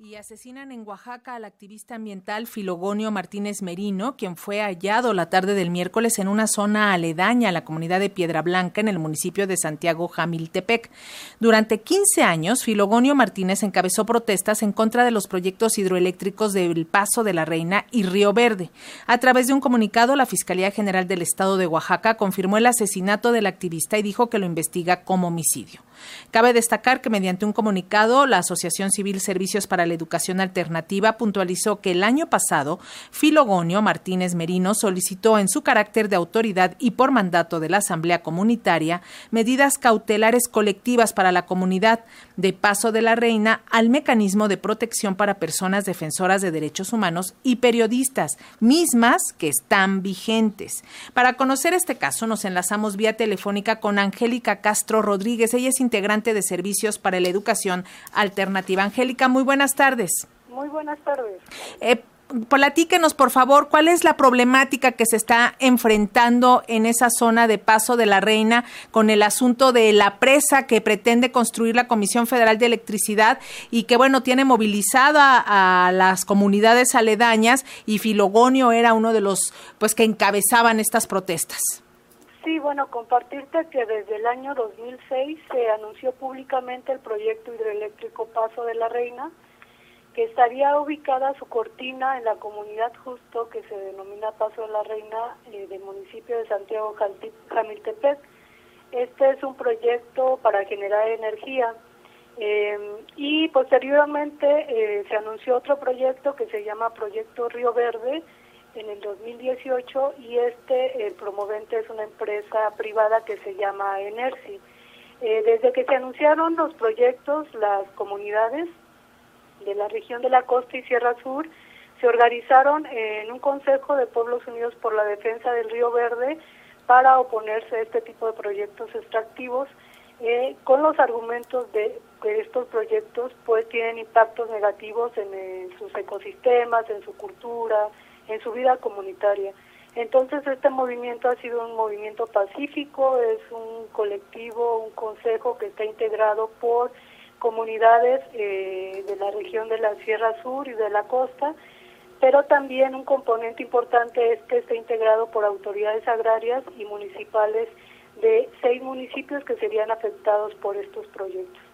Y asesinan en Oaxaca al activista ambiental Filogonio Martínez Merino, quien fue hallado la tarde del miércoles en una zona aledaña a la comunidad de Piedra Blanca en el municipio de Santiago Jamiltepec. Durante 15 años, Filogonio Martínez encabezó protestas en contra de los proyectos hidroeléctricos del Paso de la Reina y Río Verde. A través de un comunicado, la Fiscalía General del Estado de Oaxaca confirmó el asesinato del activista y dijo que lo investiga como homicidio. Cabe destacar que mediante un comunicado, la Asociación Civil Servicios para la Educación Alternativa puntualizó que el año pasado Filogonio Martínez Merino solicitó en su carácter de autoridad y por mandato de la Asamblea Comunitaria medidas cautelares colectivas para la comunidad de Paso de la Reina al mecanismo de protección para personas defensoras de derechos humanos y periodistas, mismas que están vigentes. Para conocer este caso nos enlazamos vía telefónica con Angélica Castro Rodríguez. Ella es integrante de Servicios para la Educación Alternativa. Angélica, muy buenas tardes. Muy buenas tardes. Eh, platíquenos, por favor, cuál es la problemática que se está enfrentando en esa zona de Paso de la Reina con el asunto de la presa que pretende construir la Comisión Federal de Electricidad y que, bueno, tiene movilizada a, las comunidades aledañas y Filogonio era uno de los, pues, que encabezaban estas protestas. Sí, bueno, compartirte que desde el año 2006 se anunció públicamente el proyecto hidroeléctrico Paso de la Reina, que estaría ubicada su cortina en la comunidad justo que se denomina Paso de la Reina eh, del municipio de Santiago Jamiltepec. Este es un proyecto para generar energía eh, y posteriormente eh, se anunció otro proyecto que se llama Proyecto Río Verde, en el 2018 y este, el promovente es una empresa privada que se llama Energy. Eh, desde que se anunciaron los proyectos, las comunidades de la región de la costa y Sierra Sur se organizaron en un Consejo de Pueblos Unidos por la Defensa del Río Verde para oponerse a este tipo de proyectos extractivos eh, con los argumentos de que estos proyectos pues tienen impactos negativos en sus ecosistemas, en su cultura, en su vida comunitaria. Entonces este movimiento ha sido un movimiento pacífico, es un colectivo, un consejo que está integrado por comunidades eh, de la región de la Sierra Sur y de la costa, pero también un componente importante es que está integrado por autoridades agrarias y municipales de seis municipios que serían afectados por estos proyectos.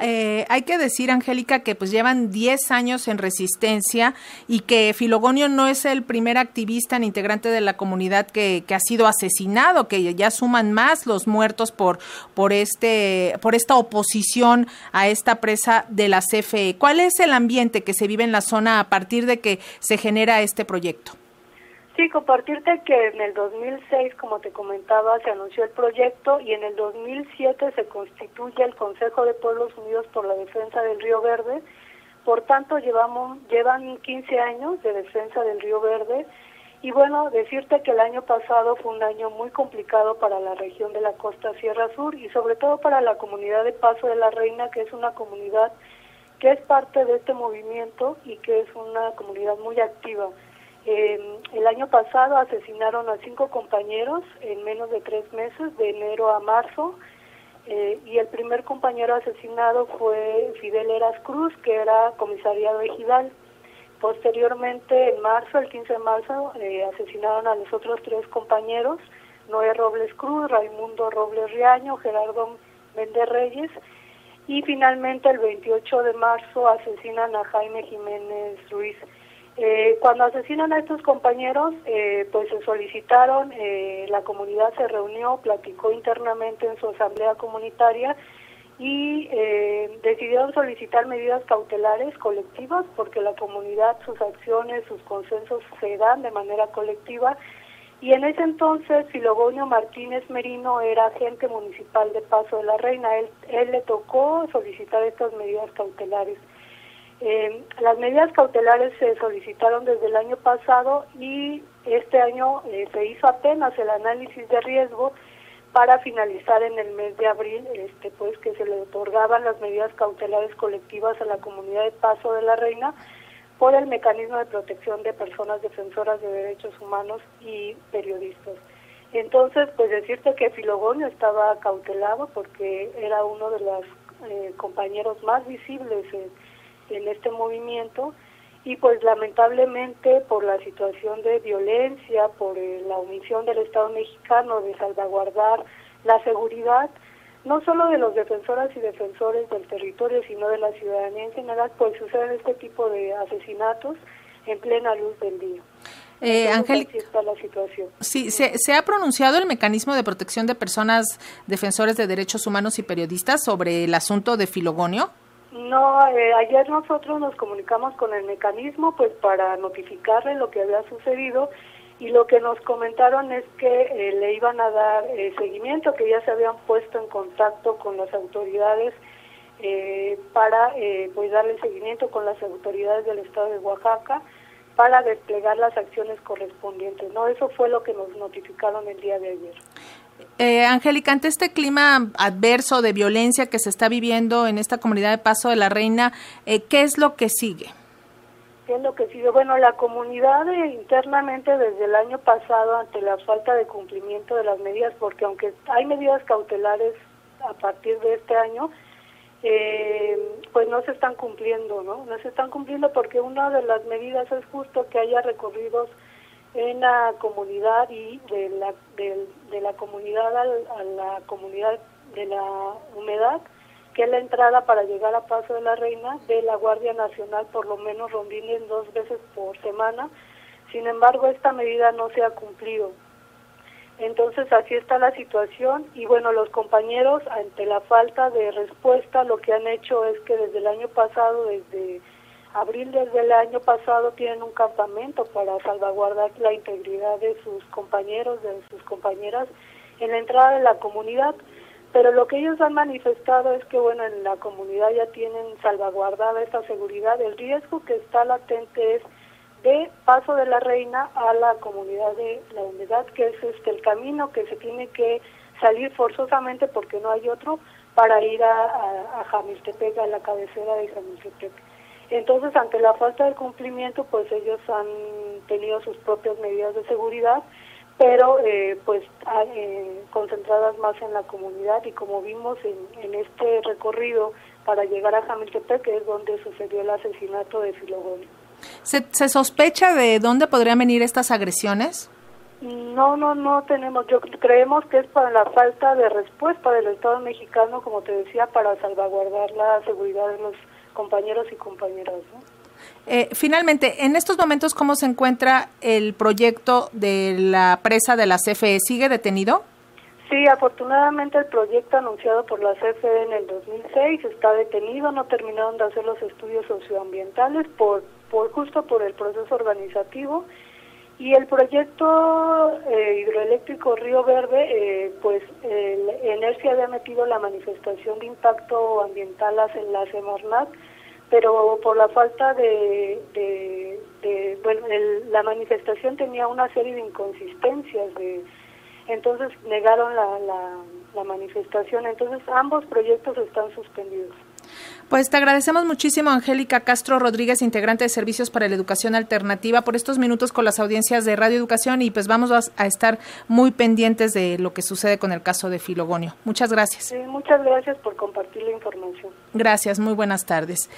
Eh, hay que decir, Angélica, que pues llevan 10 años en resistencia y que Filogonio no es el primer activista ni integrante de la comunidad que, que, ha sido asesinado, que ya suman más los muertos por, por, este, por esta oposición a esta presa de la CFE. ¿Cuál es el ambiente que se vive en la zona a partir de que se genera este proyecto? Sí, compartirte que en el 2006, como te comentaba, se anunció el proyecto y en el 2007 se constituye el Consejo de Pueblos Unidos por la Defensa del Río Verde. Por tanto, llevamos llevan 15 años de defensa del Río Verde y bueno, decirte que el año pasado fue un año muy complicado para la región de la costa Sierra Sur y sobre todo para la comunidad de Paso de la Reina, que es una comunidad que es parte de este movimiento y que es una comunidad muy activa. Eh, el año pasado asesinaron a cinco compañeros en menos de tres meses, de enero a marzo, eh, y el primer compañero asesinado fue Fidel Eras Cruz, que era comisariado ejidal. Posteriormente, en marzo, el 15 de marzo, eh, asesinaron a los otros tres compañeros, Noé Robles Cruz, Raimundo Robles Riaño, Gerardo Méndez Reyes, y finalmente el 28 de marzo asesinan a Jaime Jiménez Ruiz. Eh, cuando asesinan a estos compañeros, eh, pues se solicitaron, eh, la comunidad se reunió, platicó internamente en su asamblea comunitaria y decidieron solicitar medidas cautelares colectivas porque la comunidad, sus acciones, sus consensos se dan de manera colectiva y en ese entonces Filogonio Martínez Merino era agente municipal de Paso de la Reina, él, él le tocó solicitar estas medidas cautelares. Eh, las medidas cautelares se solicitaron desde el año pasado y este año eh, se hizo apenas el análisis de riesgo para finalizar en el mes de abril, este, pues que se le otorgaban las medidas cautelares colectivas a la comunidad de Paso de la Reina por el mecanismo de protección de personas defensoras de derechos humanos y periodistas. Entonces, pues decirte que Filogonio estaba cautelado porque era uno de los eh, compañeros más visibles en este movimiento y pues lamentablemente por la situación de violencia, por eh, la omisión del Estado mexicano de salvaguardar la seguridad, no solo de los defensoras y defensores del territorio, sino de la ciudadanía en general, pues suceden este tipo de asesinatos en plena luz del día. Eh, Angélica, está la situación. Sí, se, se, ha pronunciado el mecanismo de protección de personas defensores de derechos humanos y periodistas sobre el asunto de Filogonio. No, eh, ayer nosotros nos comunicamos con el mecanismo pues para notificarle lo que había sucedido y lo que nos comentaron es que eh, le iban a dar eh, seguimiento, que ya se habían puesto en contacto con las autoridades eh, para pues darle seguimiento con las autoridades del estado de Oaxaca para desplegar las acciones correspondientes. No, eso fue lo que nos notificaron el día de ayer. Eh, Angélica, ante este clima adverso de violencia que se está viviendo en esta comunidad de Paso de la Reina, eh, ¿qué es lo que sigue? ¿Qué es lo que sigue? Bueno, la comunidad eh, internamente desde el año pasado, ante la falta de cumplimiento de las medidas, porque aunque hay medidas cautelares a partir de este año, eh, pues no se están cumpliendo, ¿no? No se están cumpliendo porque una de las medidas es justo que haya recorridos en la comunidad y de la, de, la comunidad a la comunidad de la humedad, que es la entrada para llegar a Paso de la Reina de la Guardia Nacional, por lo menos rondines dos veces por semana. Sin embargo, esta medida no se ha cumplido. Entonces así está la situación y bueno, los compañeros ante la falta de respuesta lo que han hecho es que desde el año pasado, desde abril desde el año pasado tienen un campamento para salvaguardar la integridad de sus compañeros, de sus compañeras en la entrada de la comunidad. Pero lo que ellos han manifestado es que, bueno, en la comunidad ya tienen salvaguardada esta seguridad. El riesgo que está latente es de paso de la reina a la comunidad de la humedad, que es este el camino que se tiene que salir forzosamente porque no hay otro para ir a, a, a Jamiltepec, a la cabecera de Jamiltepec. Entonces, ante la falta de cumplimiento, pues ellos han tenido sus propias medidas de seguridad, pero eh, pues eh, concentradas más en la comunidad y como vimos en, en este recorrido para llegar a Jamiltepec, que es donde sucedió el asesinato de Filogonio. ¿Se, ¿Se sospecha de dónde podrían venir estas agresiones? No, no, no tenemos. Yo creemos que es para la falta de respuesta del Estado mexicano, como te decía, para salvaguardar la seguridad de los compañeros y compañeras. ¿no? Eh, finalmente, en estos momentos, ¿cómo se encuentra el proyecto de la presa de la CFE? ¿Sigue detenido? Sí, afortunadamente el proyecto anunciado por la CFE en el 2006 está detenido, no terminaron de hacer los estudios socioambientales por, por justo por el proceso organizativo y el proyecto eh, hidroeléctrico Río Verde, eh, pues el Energia había metido la manifestación de impacto ambiental en la Semarnat, pero por la falta de, de, de bueno, el, la manifestación tenía una serie de inconsistencias, de, entonces negaron la, la, la manifestación, entonces ambos proyectos están suspendidos. Pues te agradecemos muchísimo, Angélica Castro Rodríguez, integrante de Servicios para la Educación Alternativa, por estos minutos con las audiencias de Radio Educación y pues vamos a estar muy pendientes de lo que sucede con el caso de Filogonio. Muchas gracias. Sí, muchas gracias por compartir la información. Gracias, muy buenas tardes.